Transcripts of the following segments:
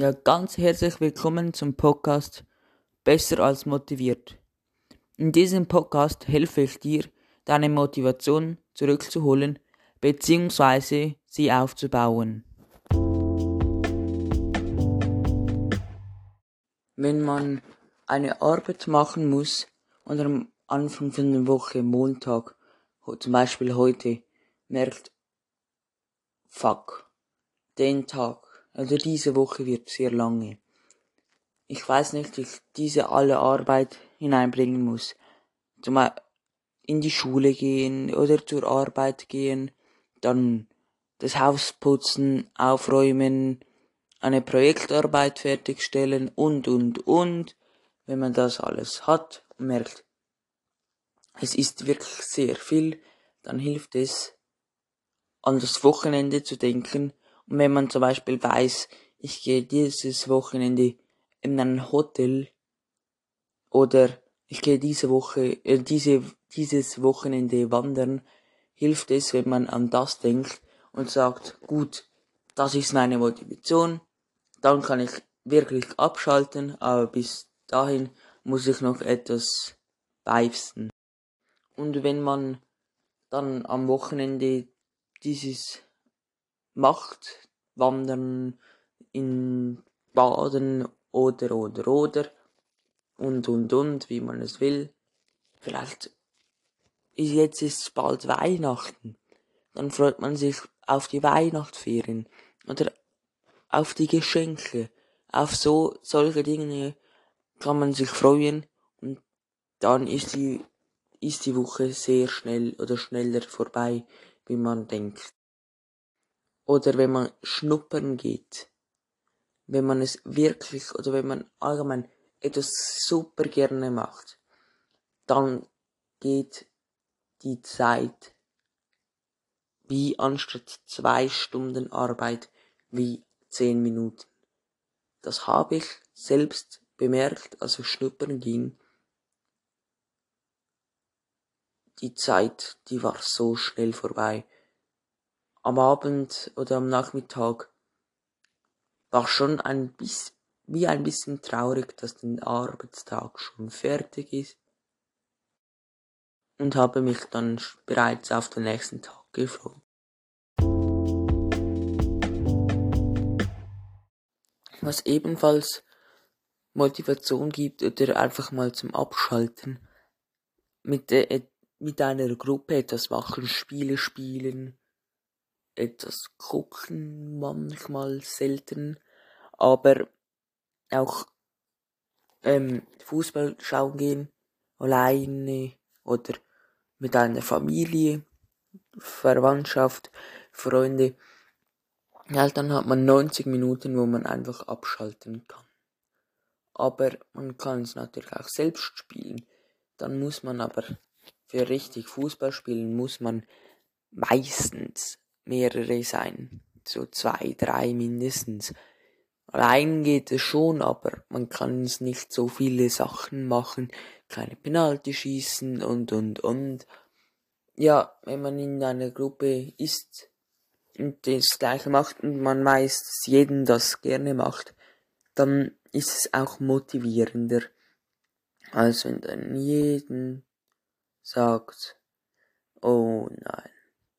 Ja, ganz herzlich willkommen zum Podcast Besser als motiviert. In diesem Podcast helfe ich dir, deine Motivation zurückzuholen bzw. sie aufzubauen. Wenn man eine Arbeit machen muss und am Anfang von der Woche, Montag, zum Beispiel heute, merkt, fuck, den Tag also diese Woche wird sehr lange. Ich weiß nicht, wie ich diese alle Arbeit hineinbringen muss. Zum in die Schule gehen oder zur Arbeit gehen, dann das Haus putzen, aufräumen, eine Projektarbeit fertigstellen und, und, und. Wenn man das alles hat und merkt, es ist wirklich sehr viel, dann hilft es, an das Wochenende zu denken und wenn man zum Beispiel weiß, ich gehe dieses Wochenende in ein Hotel oder ich gehe diese Woche, äh, diese, dieses Wochenende wandern, hilft es, wenn man an das denkt und sagt, gut, das ist meine Motivation, dann kann ich wirklich abschalten, aber bis dahin muss ich noch etwas beifsten. Und wenn man dann am Wochenende dieses macht, wandern, in Baden oder oder oder und und und, wie man es will. Vielleicht ist jetzt ist bald Weihnachten. Dann freut man sich auf die Weihnachtsferien oder auf die Geschenke. Auf so solche Dinge kann man sich freuen und dann ist die ist die Woche sehr schnell oder schneller vorbei, wie man denkt oder wenn man schnuppern geht, wenn man es wirklich oder wenn man allgemein etwas super gerne macht, dann geht die Zeit wie anstatt zwei Stunden Arbeit wie zehn Minuten. Das habe ich selbst bemerkt, als ich schnuppern ging. Die Zeit, die war so schnell vorbei am Abend oder am Nachmittag war schon ein bisschen, wie ein bisschen traurig, dass der Arbeitstag schon fertig ist und habe mich dann bereits auf den nächsten Tag gefreut. Was ebenfalls Motivation gibt oder einfach mal zum Abschalten, mit, der, mit einer Gruppe etwas machen, Spiele spielen, etwas gucken, manchmal selten, aber auch ähm, Fußball schauen gehen, alleine oder mit einer Familie, Verwandtschaft, Freunde. Ja, dann hat man 90 Minuten, wo man einfach abschalten kann. Aber man kann es natürlich auch selbst spielen. Dann muss man aber für richtig Fußball spielen, muss man meistens mehrere sein. So zwei, drei mindestens. Allein geht es schon, aber man kann es nicht so viele Sachen machen, keine Penalty schießen und und und. Ja, wenn man in einer Gruppe ist und das gleiche macht und man weiß, dass jeden das gerne macht, dann ist es auch motivierender, als wenn dann jeden sagt, oh nein,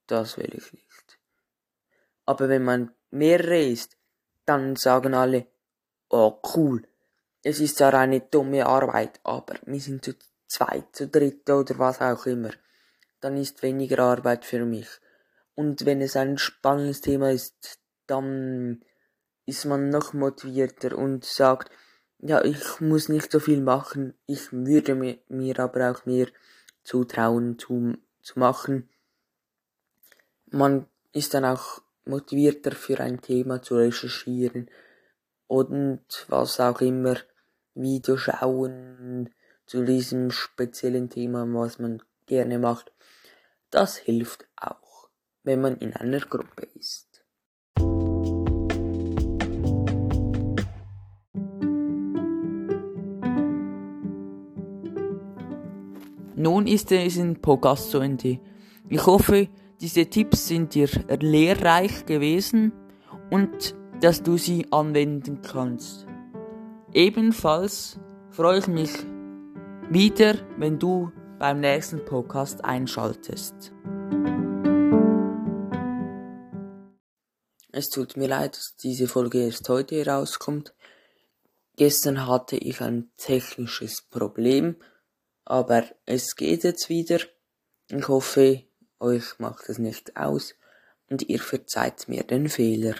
das will ich nicht. Aber wenn man mehrere ist, dann sagen alle, oh cool, es ist zwar eine dumme Arbeit, aber wir sind zu zweit, zu dritt oder was auch immer. Dann ist weniger Arbeit für mich. Und wenn es ein spannendes Thema ist, dann ist man noch motivierter und sagt, ja, ich muss nicht so viel machen, ich würde mir, mir aber auch mehr zutrauen zu, zu machen. Man ist dann auch motivierter für ein Thema zu recherchieren und was auch immer, Video schauen zu diesem speziellen Thema, was man gerne macht. Das hilft auch, wenn man in einer Gruppe ist. Nun ist es in Podcast zu Ende. Ich hoffe, diese Tipps sind dir lehrreich gewesen und dass du sie anwenden kannst. Ebenfalls freue ich mich wieder, wenn du beim nächsten Podcast einschaltest. Es tut mir leid, dass diese Folge erst heute herauskommt. Gestern hatte ich ein technisches Problem, aber es geht jetzt wieder. Ich hoffe, euch macht es nicht aus und ihr verzeiht mir den Fehler.